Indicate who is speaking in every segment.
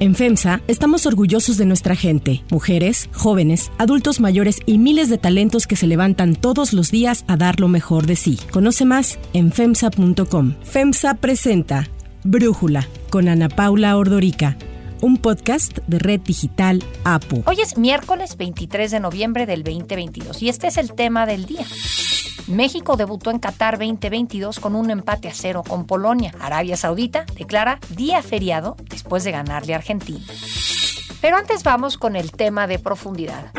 Speaker 1: En FEMSA estamos orgullosos de nuestra gente, mujeres, jóvenes, adultos mayores y miles de talentos que se levantan todos los días a dar lo mejor de sí. Conoce más en FEMSA.com. FEMSA presenta Brújula con Ana Paula Ordorica un podcast de Red Digital APU.
Speaker 2: Hoy es miércoles 23 de noviembre del 2022 y este es el tema del día. México debutó en Qatar 2022 con un empate a cero con Polonia. Arabia Saudita declara día feriado después de ganarle a Argentina. Pero antes vamos con el tema de profundidad.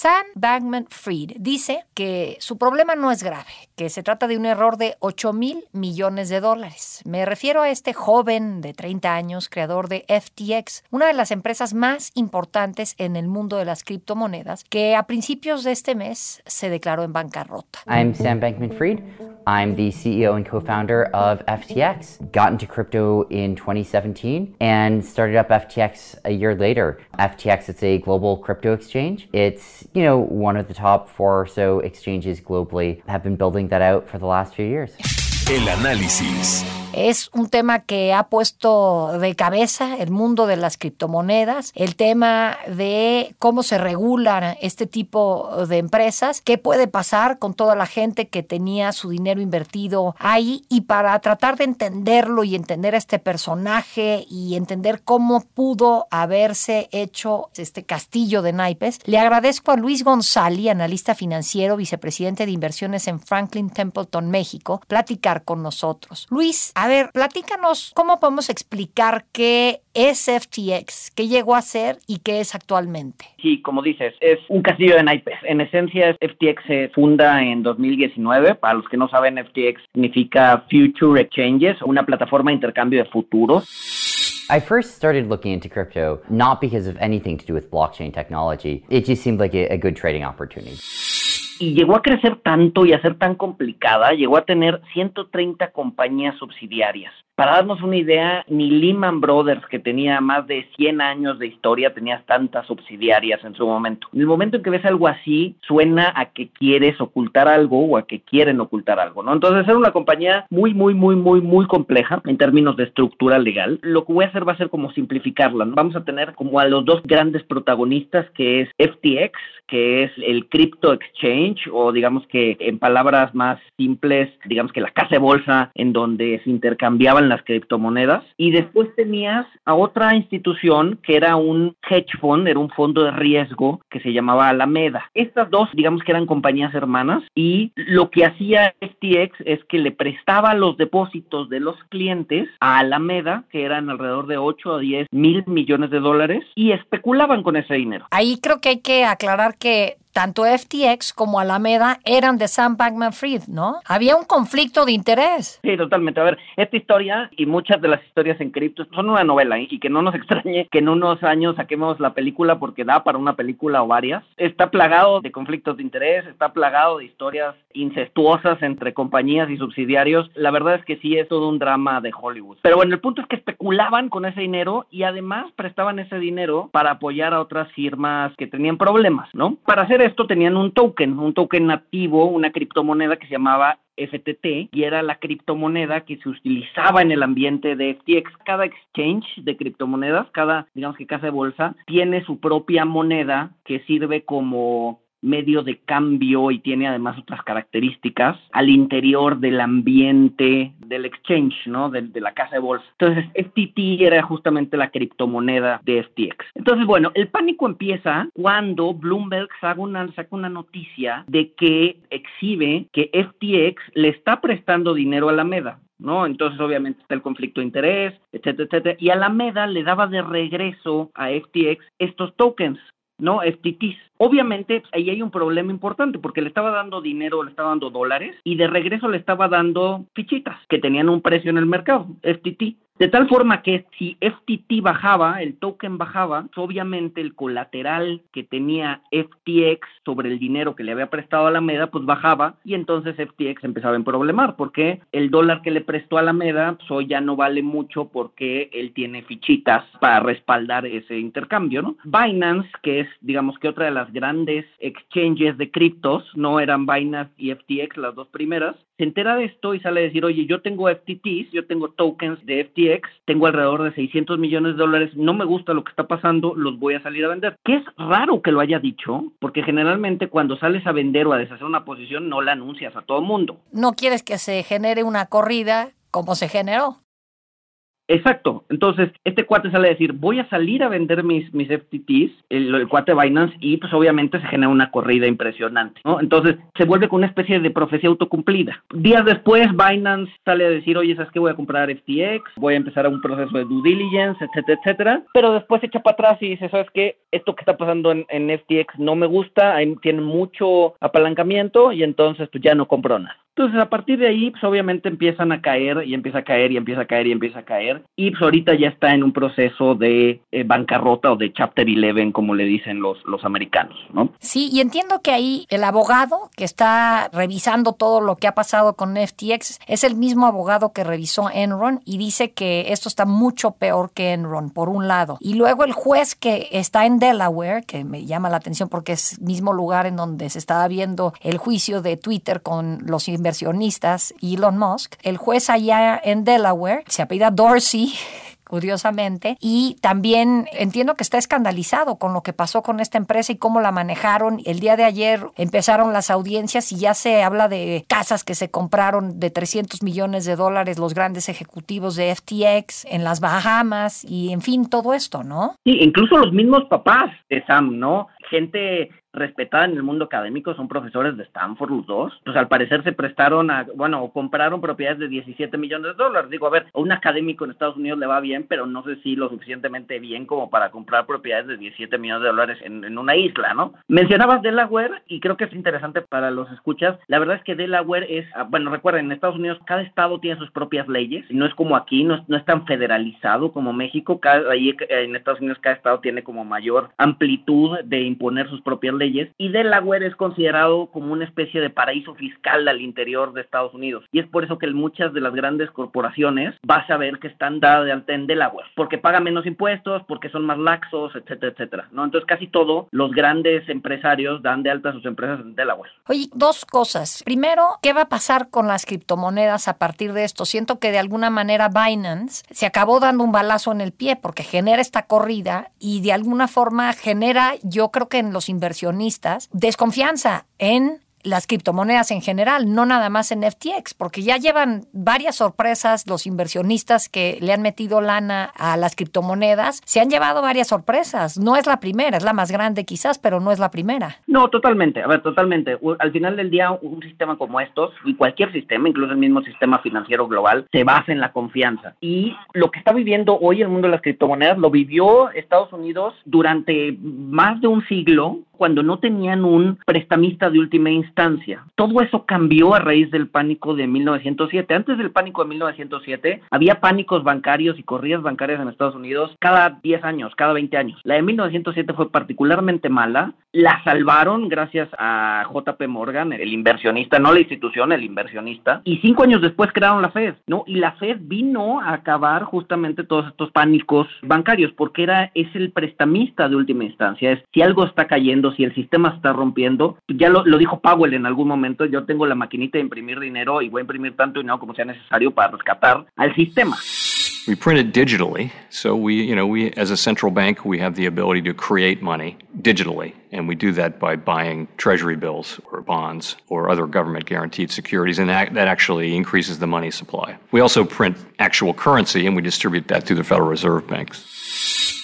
Speaker 2: Sam Bankman Fried dice que su problema no es grave, que se trata de un error de 8 mil millones de dólares. Me refiero a este joven de 30 años, creador de FTX, una de las empresas más importantes en el mundo de las criptomonedas, que a principios de este mes se declaró en bancarrota.
Speaker 3: I'm Sam Bankman Fried. I'm the CEO and co founder of FTX. Got into crypto in 2017 and started up FTX a year later. FTX, it's a global crypto exchange. It's you know, one of the top four or so exchanges globally have been building that out for the last few years.
Speaker 4: El análisis.
Speaker 2: Es un tema que ha puesto de cabeza el mundo de las criptomonedas, el tema de cómo se regulan este tipo de empresas, qué puede pasar con toda la gente que tenía su dinero invertido ahí y para tratar de entenderlo y entender a este personaje y entender cómo pudo haberse hecho este castillo de naipes, le agradezco a Luis González, analista financiero, vicepresidente de inversiones en Franklin Templeton, México, platicar con nosotros. Luis, a ver, platícanos cómo podemos explicar qué es FTX, qué llegó a ser y qué es actualmente.
Speaker 5: Sí, como dices, es un castillo de naipes. En esencia, FTX se funda en 2019. Para los que no saben, FTX significa Future Exchanges, una plataforma de intercambio de futuros.
Speaker 3: I first started looking into crypto not because of anything to do with blockchain technology. It just seemed like a, a good trading opportunity
Speaker 5: y llegó a crecer tanto y a ser tan complicada, llegó a tener 130 compañías subsidiarias. Para darnos una idea, ni Lehman Brothers, que tenía más de 100 años de historia, tenía tantas subsidiarias en su momento. En el momento en que ves algo así, suena a que quieres ocultar algo o a que quieren ocultar algo, ¿no? Entonces era una compañía muy, muy, muy, muy, muy compleja en términos de estructura legal. Lo que voy a hacer va a ser como simplificarla. Vamos a tener como a los dos grandes protagonistas, que es FTX, que es el Crypto Exchange, o digamos que en palabras más simples, digamos que la casa de bolsa en donde se intercambiaban las criptomonedas. Y después tenías a otra institución que era un hedge fund, era un fondo de riesgo que se llamaba Alameda. Estas dos, digamos que eran compañías hermanas y lo que hacía FTX es que le prestaba los depósitos de los clientes a Alameda, que eran alrededor de 8 a 10 mil millones de dólares, y especulaban con ese dinero.
Speaker 2: Ahí creo que hay que aclarar que tanto FTX como Alameda eran de Sam Bankman Fried, ¿no? Había un conflicto de interés.
Speaker 5: Sí, totalmente. A ver, esta historia y muchas de las historias en cripto son una novela ¿eh? y que no nos extrañe que en unos años saquemos la película porque da para una película o varias. Está plagado de conflictos de interés, está plagado de historias incestuosas entre compañías y subsidiarios. La verdad es que sí es todo un drama de Hollywood. Pero bueno, el punto es que especulaban con ese dinero y además prestaban ese dinero para apoyar a otras firmas que tenían problemas, ¿no? Para hacer esto tenían un token, un token nativo, una criptomoneda que se llamaba FTT y era la criptomoneda que se utilizaba en el ambiente de FTX. Cada exchange de criptomonedas, cada, digamos que casa de bolsa, tiene su propia moneda que sirve como medio de cambio y tiene además otras características al interior del ambiente del exchange, ¿no? De, la casa de bolsa. Entonces, FTT era justamente la criptomoneda de FTX. Entonces, bueno, el pánico empieza cuando Bloomberg saca una, saca una noticia de que exhibe que FTX le está prestando dinero a la MEDA. ¿no? Entonces, obviamente, está el conflicto de interés, etcétera, etcétera. Y Alameda le daba de regreso a FTX estos tokens, ¿no? FTTs. Obviamente, ahí hay un problema importante porque le estaba dando dinero, le estaba dando dólares y de regreso le estaba dando fichitas que tenían un precio en el mercado, FTT. De tal forma que si FTT bajaba, el token bajaba, obviamente el colateral que tenía FTX sobre el dinero que le había prestado a Alameda, pues bajaba y entonces FTX empezaba a problemar porque el dólar que le prestó a Alameda pues hoy ya no vale mucho porque él tiene fichitas para respaldar ese intercambio, ¿no? Binance, que es digamos que otra de las grandes exchanges de criptos, no eran Binance y FTX las dos primeras, se entera de esto y sale a decir, oye, yo tengo FTTs, yo tengo tokens de FTX Tengo alrededor de 600 millones de dólares, no me gusta lo que está pasando, los voy a salir a vender. Que es raro que lo haya dicho, porque generalmente cuando sales a vender o a deshacer una posición no la anuncias a todo mundo.
Speaker 2: No quieres que se genere una corrida como se generó.
Speaker 5: Exacto. Entonces, este cuate sale a decir, voy a salir a vender mis, mis FTTs, el, cuate Binance, y pues obviamente se genera una corrida impresionante, ¿no? Entonces, se vuelve con una especie de profecía autocumplida. Días después, Binance sale a decir, oye, ¿sabes qué? Voy a comprar FTX, voy a empezar un proceso de due diligence, etcétera, etcétera. Pero después se echa para atrás y dice, ¿sabes qué? Esto que está pasando en, en FTX no me gusta, tiene mucho apalancamiento y entonces pues ya no compro nada. Entonces, a partir de ahí, pues obviamente empiezan a caer y empieza a caer y empieza a caer y empieza a caer. Y pues ahorita ya está en un proceso de eh, bancarrota o de Chapter 11, como le dicen los, los americanos, ¿no?
Speaker 2: Sí, y entiendo que ahí el abogado que está revisando todo lo que ha pasado con FTX es el mismo abogado que revisó Enron y dice que esto está mucho peor que Enron, por un lado. Y luego el juez que está en Delaware, que me llama la atención porque es el mismo lugar en donde se estaba viendo el juicio de Twitter con los inversionistas Elon Musk, el juez allá en Delaware se apellida Dorsey curiosamente, y también entiendo que está escandalizado con lo que pasó con esta empresa y cómo la manejaron. El día de ayer empezaron las audiencias y ya se habla de casas que se compraron de 300 millones de dólares los grandes ejecutivos de FTX en las Bahamas y en fin, todo esto, ¿no?
Speaker 5: Sí, incluso los mismos papás de Sam, ¿no? Gente respetada en el mundo académico, son profesores de Stanford los dos, pues al parecer se prestaron a, bueno, o compraron propiedades de 17 millones de dólares. Digo, a ver, a un académico en Estados Unidos le va bien, pero no sé si lo suficientemente bien como para comprar propiedades de 17 millones de dólares en, en una isla, ¿no? Mencionabas Delaware y creo que es interesante para los escuchas. La verdad es que Delaware es, ah, bueno, recuerden, en Estados Unidos cada estado tiene sus propias leyes, no es como aquí, no es, no es tan federalizado como México, cada, ahí en Estados Unidos cada estado tiene como mayor amplitud de imponer sus propias leyes y Delaware es considerado como una especie de paraíso fiscal al interior de Estados Unidos y es por eso que muchas de las grandes corporaciones vas a ver que están dadas de alta en Delaware porque pagan menos impuestos, porque son más laxos, etcétera, etcétera, ¿no? Entonces casi todo los grandes empresarios dan de alta sus empresas en Delaware.
Speaker 2: Oye, dos cosas. Primero, ¿qué va a pasar con las criptomonedas a partir de esto? Siento que de alguna manera Binance se acabó dando un balazo en el pie porque genera esta corrida y de alguna forma genera, yo creo que en los inversionistas, desconfianza en las criptomonedas en general, no nada más en FTX, porque ya llevan varias sorpresas los inversionistas que le han metido lana a las criptomonedas, se han llevado varias sorpresas. No es la primera, es la más grande quizás, pero no es la primera.
Speaker 5: No, totalmente, a ver, totalmente. Al final del día, un sistema como estos, y cualquier sistema, incluso el mismo sistema financiero global, se basa en la confianza. Y lo que está viviendo hoy el mundo de las criptomonedas lo vivió Estados Unidos durante más de un siglo cuando no tenían un prestamista de última instancia. Todo eso cambió a raíz del pánico de 1907. Antes del pánico de 1907 había pánicos bancarios y corridas bancarias en Estados Unidos cada 10 años, cada 20 años. La de 1907 fue particularmente mala. La salvaron gracias a JP Morgan, el inversionista, no la institución, el inversionista. Y cinco años después crearon la Fed, ¿no? Y la Fed vino a acabar justamente todos estos pánicos bancarios porque era es el prestamista de última instancia. Es si algo está cayendo si el sistema está rompiendo, ya lo, lo, dijo Powell en algún momento, yo tengo la maquinita de imprimir dinero y voy a imprimir tanto dinero como sea necesario para rescatar al sistema.
Speaker 6: We print it digitally, so we, you know, we as a central bank, we have the ability to create money digitally, and we do that by buying treasury bills or bonds or other government guaranteed securities, and that, that actually increases the money supply. We also print actual currency, and we distribute that through the Federal Reserve banks.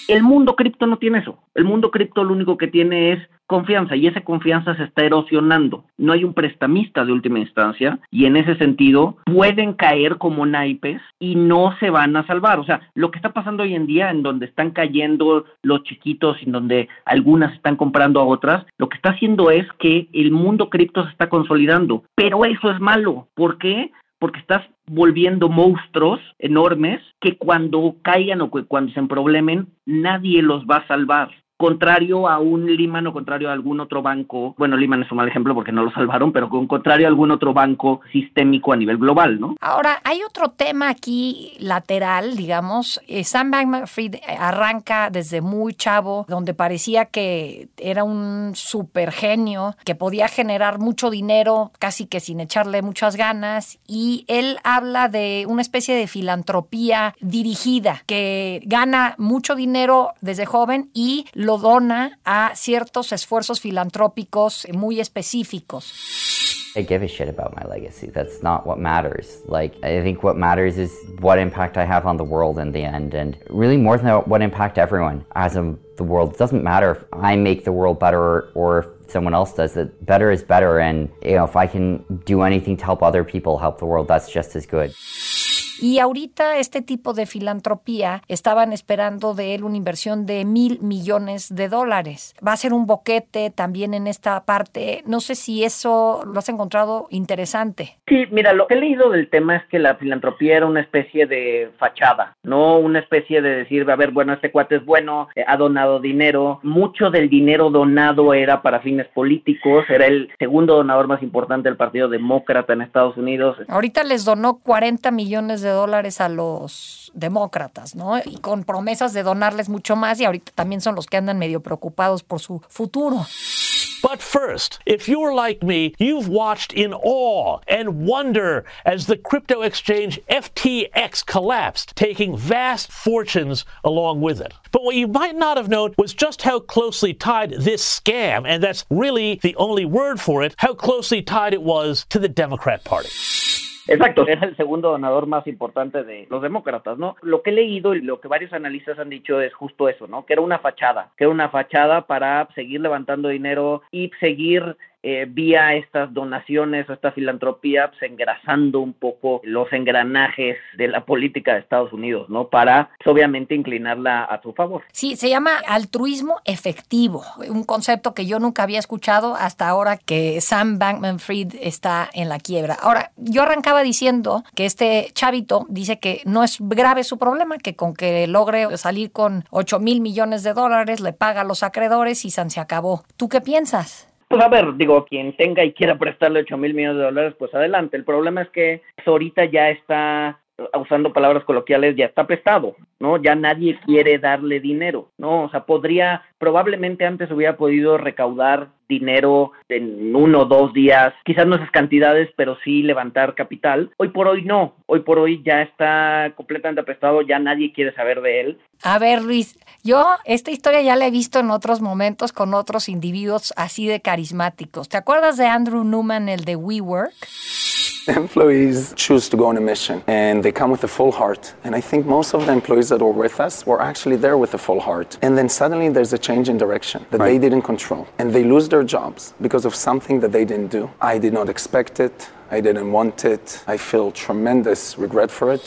Speaker 5: El mundo cripto no tiene eso. El mundo cripto lo único que tiene es confianza y esa confianza se está erosionando. No hay un prestamista de última instancia y en ese sentido pueden caer como naipes y no se van a salvar. O sea, lo que está pasando hoy en día en donde están cayendo los chiquitos en donde algunas están comprando a otras, lo que está haciendo es que el mundo cripto se está consolidando. Pero eso es malo. ¿Por qué? Porque estás volviendo monstruos enormes que cuando caigan o que cuando se emproblemen, nadie los va a salvar. Contrario a un Lehman o contrario a algún otro banco, bueno, Lehman es un mal ejemplo porque no lo salvaron, pero con contrario a algún otro banco sistémico a nivel global, ¿no?
Speaker 2: Ahora, hay otro tema aquí lateral, digamos. Eh, Sam Bankman-Fried arranca desde muy chavo, donde parecía que era un super genio, que podía generar mucho dinero casi que sin echarle muchas ganas, y él habla de una especie de filantropía dirigida, que gana mucho dinero desde joven y dona a ciertos esfuerzos filantrópicos muy específicos.
Speaker 3: I give a shit about my legacy. That's not what matters. Like, I think what matters is what impact I have on the world in the end, and really more than what impact everyone has on the world. It doesn't matter if I make the world better or if someone else does it. Better is better, and you know, if I can do anything to help other people help the world, that's just as good.
Speaker 2: Y ahorita este tipo de filantropía estaban esperando de él una inversión de mil millones de dólares. Va a ser un boquete también en esta parte. No sé si eso lo has encontrado interesante.
Speaker 5: Sí, mira, lo que he leído del tema es que la filantropía era una especie de fachada, no una especie de decir, a ver, bueno, este cuate es bueno, eh, ha donado dinero. Mucho del dinero donado era para fines políticos, era el segundo donador más importante del Partido Demócrata en Estados Unidos.
Speaker 2: Ahorita les donó 40 millones de dólares a los demócratas, ¿no? Y con promesas de donarles mucho más y ahorita también son los que andan medio preocupados por su futuro.
Speaker 7: But first, if you're like me, you've watched in awe and wonder as the crypto exchange FTX collapsed, taking vast fortunes along with it. But what you might not have known was just how closely tied this scam, and that's really the only word for it, how closely tied it was to the Democrat Party.
Speaker 5: Exacto, era el segundo donador más importante de los demócratas, ¿no? Lo que he leído y lo que varios analistas han dicho es justo eso, ¿no? Que era una fachada, que era una fachada para seguir levantando dinero y seguir eh, vía estas donaciones o esta filantropía, pues, engrasando un poco los engranajes de la política de Estados Unidos, ¿no? Para, pues, obviamente, inclinarla a su favor.
Speaker 2: Sí, se llama altruismo efectivo, un concepto que yo nunca había escuchado hasta ahora que Sam Bankman-Fried está en la quiebra. Ahora, yo arrancaba diciendo que este chavito dice que no es grave su problema, que con que logre salir con 8 mil millones de dólares, le paga a los acreedores y se acabó. ¿Tú qué piensas?
Speaker 5: Pues a ver, digo, quien tenga y quiera prestarle 8 mil millones de dólares, pues adelante. El problema es que ahorita ya está, usando palabras coloquiales, ya está prestado, ¿no? Ya nadie quiere darle dinero, ¿no? O sea, podría, probablemente antes hubiera podido recaudar dinero en uno o dos días, quizás no esas cantidades, pero sí levantar capital. Hoy por hoy no, hoy por hoy ya está completamente prestado, ya nadie quiere saber de él.
Speaker 2: A ver, Luis, yo esta historia ya la he visto en otros momentos con otros individuos así de carismáticos. ¿Te acuerdas de Andrew Newman, el de WeWork?
Speaker 8: Employees choose to go on a mission and they come with a full heart. And I think most of the employees that were with us were actually there with a full heart. And then suddenly there's a change in direction that they didn't control. And they lose their jobs because of something that they didn't do. I did not expect it. I didn't want it. I feel tremendous regret for it.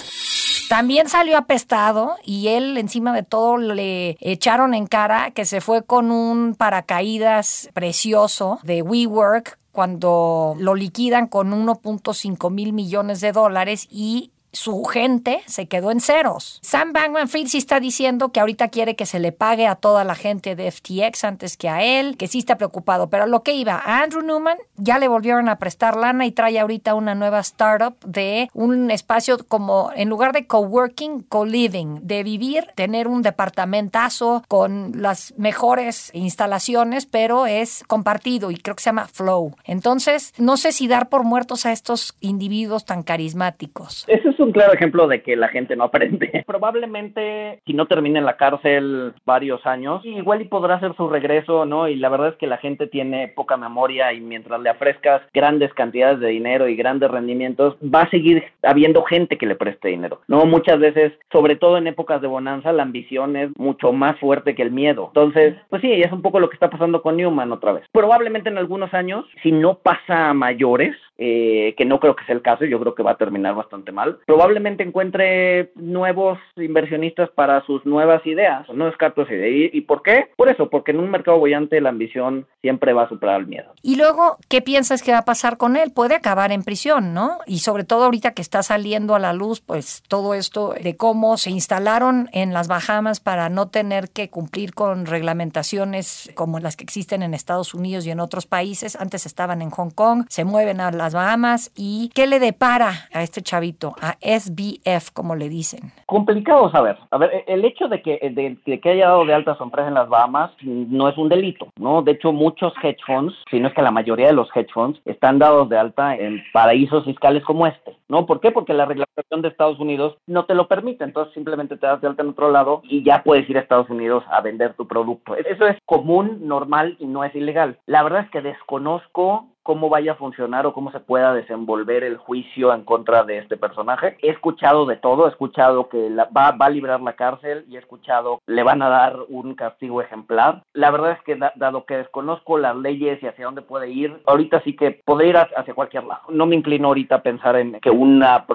Speaker 2: También salió apestado y él encima de todo le echaron en cara que se fue con un paracaídas precioso de WeWork cuando lo liquidan con 1.5 mil millones de dólares y su gente se quedó en ceros. Sam Bankman-Fried sí está diciendo que ahorita quiere que se le pague a toda la gente de FTX antes que a él, que sí está preocupado, pero lo que iba a Andrew Newman ya le volvieron a prestar lana y trae ahorita una nueva startup de un espacio como en lugar de coworking, co-living, de vivir, tener un departamentazo con las mejores instalaciones, pero es compartido y creo que se llama Flow. Entonces, no sé si dar por muertos a estos individuos tan carismáticos.
Speaker 5: Es un claro ejemplo de que la gente no aprende. Probablemente, si no termina en la cárcel varios años, igual y podrá hacer su regreso, ¿no? Y la verdad es que la gente tiene poca memoria y mientras le ofrezcas grandes cantidades de dinero y grandes rendimientos, va a seguir habiendo gente que le preste dinero, ¿no? Muchas veces, sobre todo en épocas de bonanza, la ambición es mucho más fuerte que el miedo. Entonces, pues sí, es un poco lo que está pasando con Newman otra vez. Probablemente en algunos años, si no pasa a mayores, eh, que no creo que sea el caso, yo creo que va a terminar bastante mal. Probablemente encuentre nuevos inversionistas para sus nuevas ideas, no descarto esa. ¿Y por qué? Por eso, porque en un mercado bollante la ambición siempre va a superar el miedo.
Speaker 2: Y luego, ¿qué piensas que va a pasar con él? Puede acabar en prisión, ¿no? Y sobre todo ahorita que está saliendo a la luz, pues todo esto de cómo se instalaron en las Bahamas para no tener que cumplir con reglamentaciones como las que existen en Estados Unidos y en otros países. Antes estaban en Hong Kong, se mueven a las Bahamas. ¿Y qué le depara a este chavito, a SBF, como le dicen?
Speaker 5: Complicado saber. A ver, el hecho de que, de, que haya dado de alta su empresa en las Bahamas no es un delito, ¿no? De hecho, muchos hedge funds, si no es que la mayoría de los hedge funds, están dados de alta en paraísos fiscales como este, ¿no? ¿Por qué? Porque la reglamentación de Estados Unidos no te lo permite, entonces simplemente te das de alta en otro lado y ya puedes ir a Estados Unidos a vender tu producto. Eso es común, normal y no es ilegal. La verdad es que desconozco cómo vaya a funcionar o cómo se pueda desenvolver el juicio en contra de este personaje. He escuchado de todo, he escuchado que va, a librar la cárcel y he escuchado le van a dar un castigo ejemplar. La verdad es que dado que desconozco las leyes y hacia dónde puede ir, ahorita sí que podría ir hacia cualquier lado. No me inclino ahorita a pensar en que una,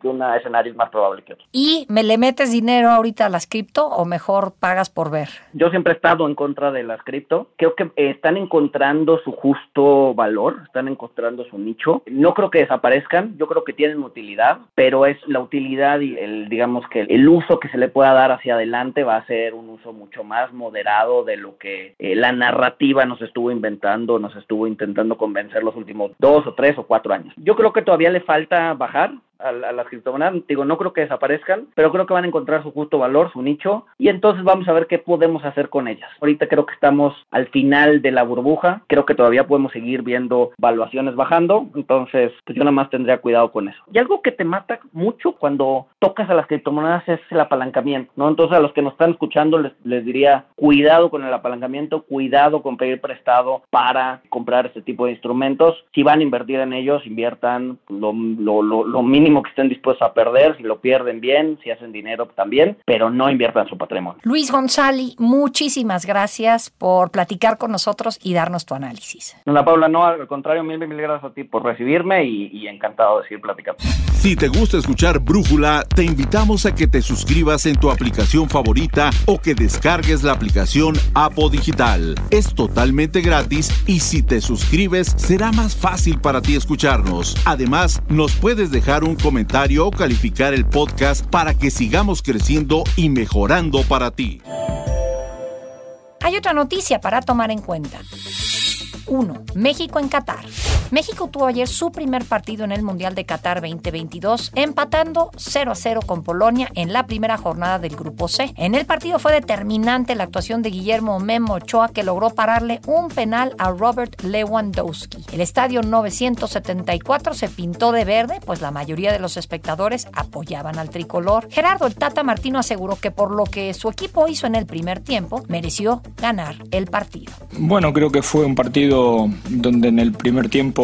Speaker 5: que una escenario es más probable que otro.
Speaker 2: ¿Y me le metes dinero ahorita a las cripto o mejor pagas por ver?
Speaker 5: Yo siempre he estado en contra de las cripto. Creo que están encontrando su justo valor están encontrando su nicho. No creo que desaparezcan, yo creo que tienen utilidad, pero es la utilidad y el, digamos que el uso que se le pueda dar hacia adelante va a ser un uso mucho más moderado de lo que eh, la narrativa nos estuvo inventando, nos estuvo intentando convencer los últimos dos o tres o cuatro años. Yo creo que todavía le falta bajar, a, las criptomonedas. Digo, no creo que desaparezcan, pero creo que van a encontrar su justo valor, su nicho, y entonces vamos a ver qué podemos hacer con ellas. Ahorita creo que estamos al final de la burbuja, creo que todavía podemos seguir viendo valuaciones bajando, entonces pues yo nada más tendría cuidado con eso. Y algo que te mata mucho cuando tocas a las criptomonedas es el apalancamiento, ¿no? Entonces a los que nos están escuchando les, les diría, cuidado con el apalancamiento, cuidado con pedir prestado para comprar este tipo de instrumentos. Si van a invertir en ellos, inviertan lo, lo, lo, lo mínimo que estén dispuestos a perder, si lo pierden bien, si hacen dinero también, pero no inviertan su patrimonio.
Speaker 2: Luis González, muchísimas gracias por platicar con nosotros y darnos tu análisis.
Speaker 5: No, Paula, no, al contrario, mil, mil gracias a ti por recibirme y, y encantado de seguir platicando.
Speaker 4: Si te gusta escuchar Brújula, te invitamos a que te suscribas en tu aplicación favorita o que descargues la aplicación Apo Digital. Es totalmente gratis y si te suscribes será más fácil para ti escucharnos. Además, nos puedes dejar un comentario o calificar el podcast para que sigamos creciendo y mejorando para ti.
Speaker 2: Hay otra noticia para tomar en cuenta. 1. México en Qatar. México tuvo ayer su primer partido en el Mundial de Qatar 2022, empatando 0 a 0 con Polonia en la primera jornada del Grupo C. En el partido fue determinante la actuación de Guillermo Memo Ochoa, que logró pararle un penal a Robert Lewandowski. El estadio 974 se pintó de verde, pues la mayoría de los espectadores apoyaban al tricolor. Gerardo el Tata Martino aseguró que por lo que su equipo hizo en el primer tiempo, mereció ganar el partido.
Speaker 9: Bueno, creo que fue un partido donde en el primer tiempo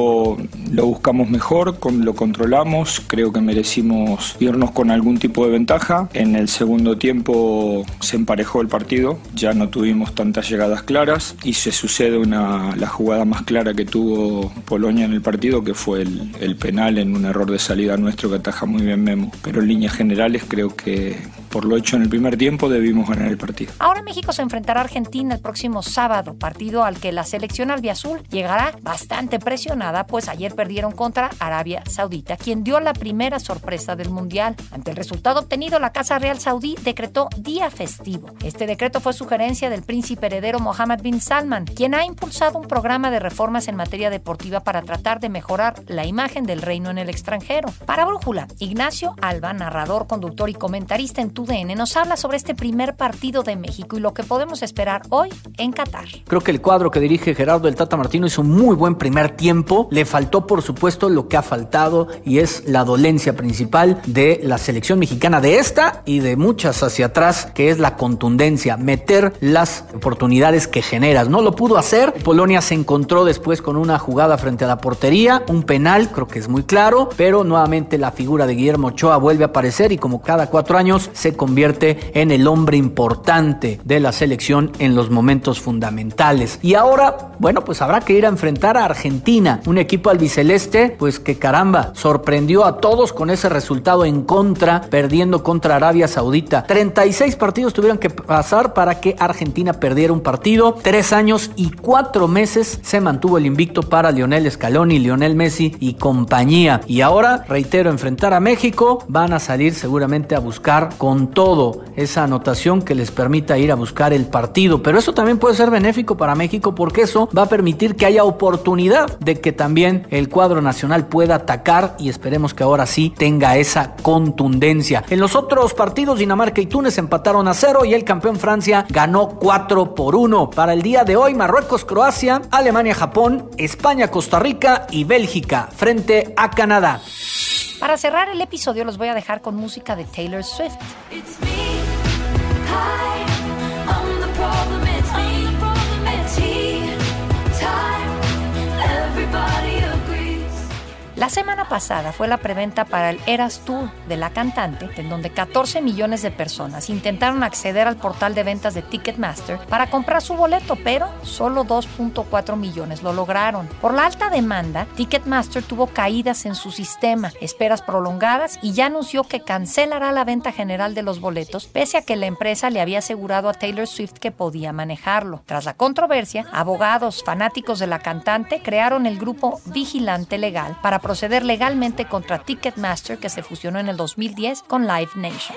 Speaker 9: lo buscamos mejor, lo controlamos, creo que merecimos irnos con algún tipo de ventaja. En el segundo tiempo se emparejó el partido, ya no tuvimos tantas llegadas claras y se sucede una, la jugada más clara que tuvo Polonia en el partido, que fue el, el penal en un error de salida nuestro que ataja muy bien Memo. Pero en líneas generales creo que por lo hecho en el primer tiempo debimos ganar el partido.
Speaker 2: Ahora México se enfrentará a Argentina el próximo sábado, partido al que la selección albiazul llegará bastante presionada, pues ayer perdieron contra Arabia Saudita, quien dio la primera sorpresa del Mundial. Ante el resultado obtenido, la Casa Real Saudí decretó día festivo. Este decreto fue sugerencia del príncipe heredero Mohammed bin Salman, quien ha impulsado un programa de reformas en materia deportiva para tratar de mejorar la imagen del reino en el extranjero. Para Brújula, Ignacio Alba, narrador, conductor y comentarista en TUDN, nos habla sobre este primer partido de México y lo que podemos esperar hoy en Qatar.
Speaker 10: Creo que el cuadro que dirige Gerardo el Tata Martino hizo un muy buen primer tiempo. Le faltó, por supuesto, lo que ha faltado y es la dolencia principal de la selección mexicana de esta y de muchas hacia atrás, que es la contundencia, meter las oportunidades que generas. No lo pudo hacer. Polonia se encontró después con una jugada frente a la portería, un penal, creo que es muy claro, pero nuevamente la figura de Guillermo Ochoa vuelve a aparecer y como cada cuatro años se se convierte en el hombre importante de la selección en los momentos fundamentales. Y ahora, bueno, pues habrá que ir a enfrentar a Argentina, un equipo albiceleste, pues que caramba, sorprendió a todos con ese resultado en contra, perdiendo contra Arabia Saudita. 36 partidos tuvieron que pasar para que Argentina perdiera un partido. Tres años y cuatro meses se mantuvo el invicto para Lionel Scaloni, Lionel Messi y compañía. Y ahora, reitero, enfrentar a México, van a salir seguramente a buscar con todo esa anotación que les permita ir a buscar el partido. Pero eso también puede ser benéfico para México porque eso va a permitir que haya oportunidad de que también el cuadro nacional pueda atacar y esperemos que ahora sí tenga esa contundencia. En los otros partidos, Dinamarca y Túnez empataron a cero y el campeón Francia ganó 4 por 1. Para el día de hoy, Marruecos, Croacia, Alemania, Japón, España, Costa Rica y Bélgica frente a Canadá.
Speaker 2: Para cerrar el episodio los voy a dejar con música de Taylor Swift. La semana pasada fue la preventa para el Eras Tour de la cantante, en donde 14 millones de personas intentaron acceder al portal de ventas de Ticketmaster para comprar su boleto, pero solo 2.4 millones lo lograron. Por la alta demanda, Ticketmaster tuvo caídas en su sistema, esperas prolongadas y ya anunció que cancelará la venta general de los boletos, pese a que la empresa le había asegurado a Taylor Swift que podía manejarlo. Tras la controversia, abogados fanáticos de la cantante crearon el grupo Vigilante Legal para proceder legalmente contra Ticketmaster que se fusionó en el 2010 con Live Nation.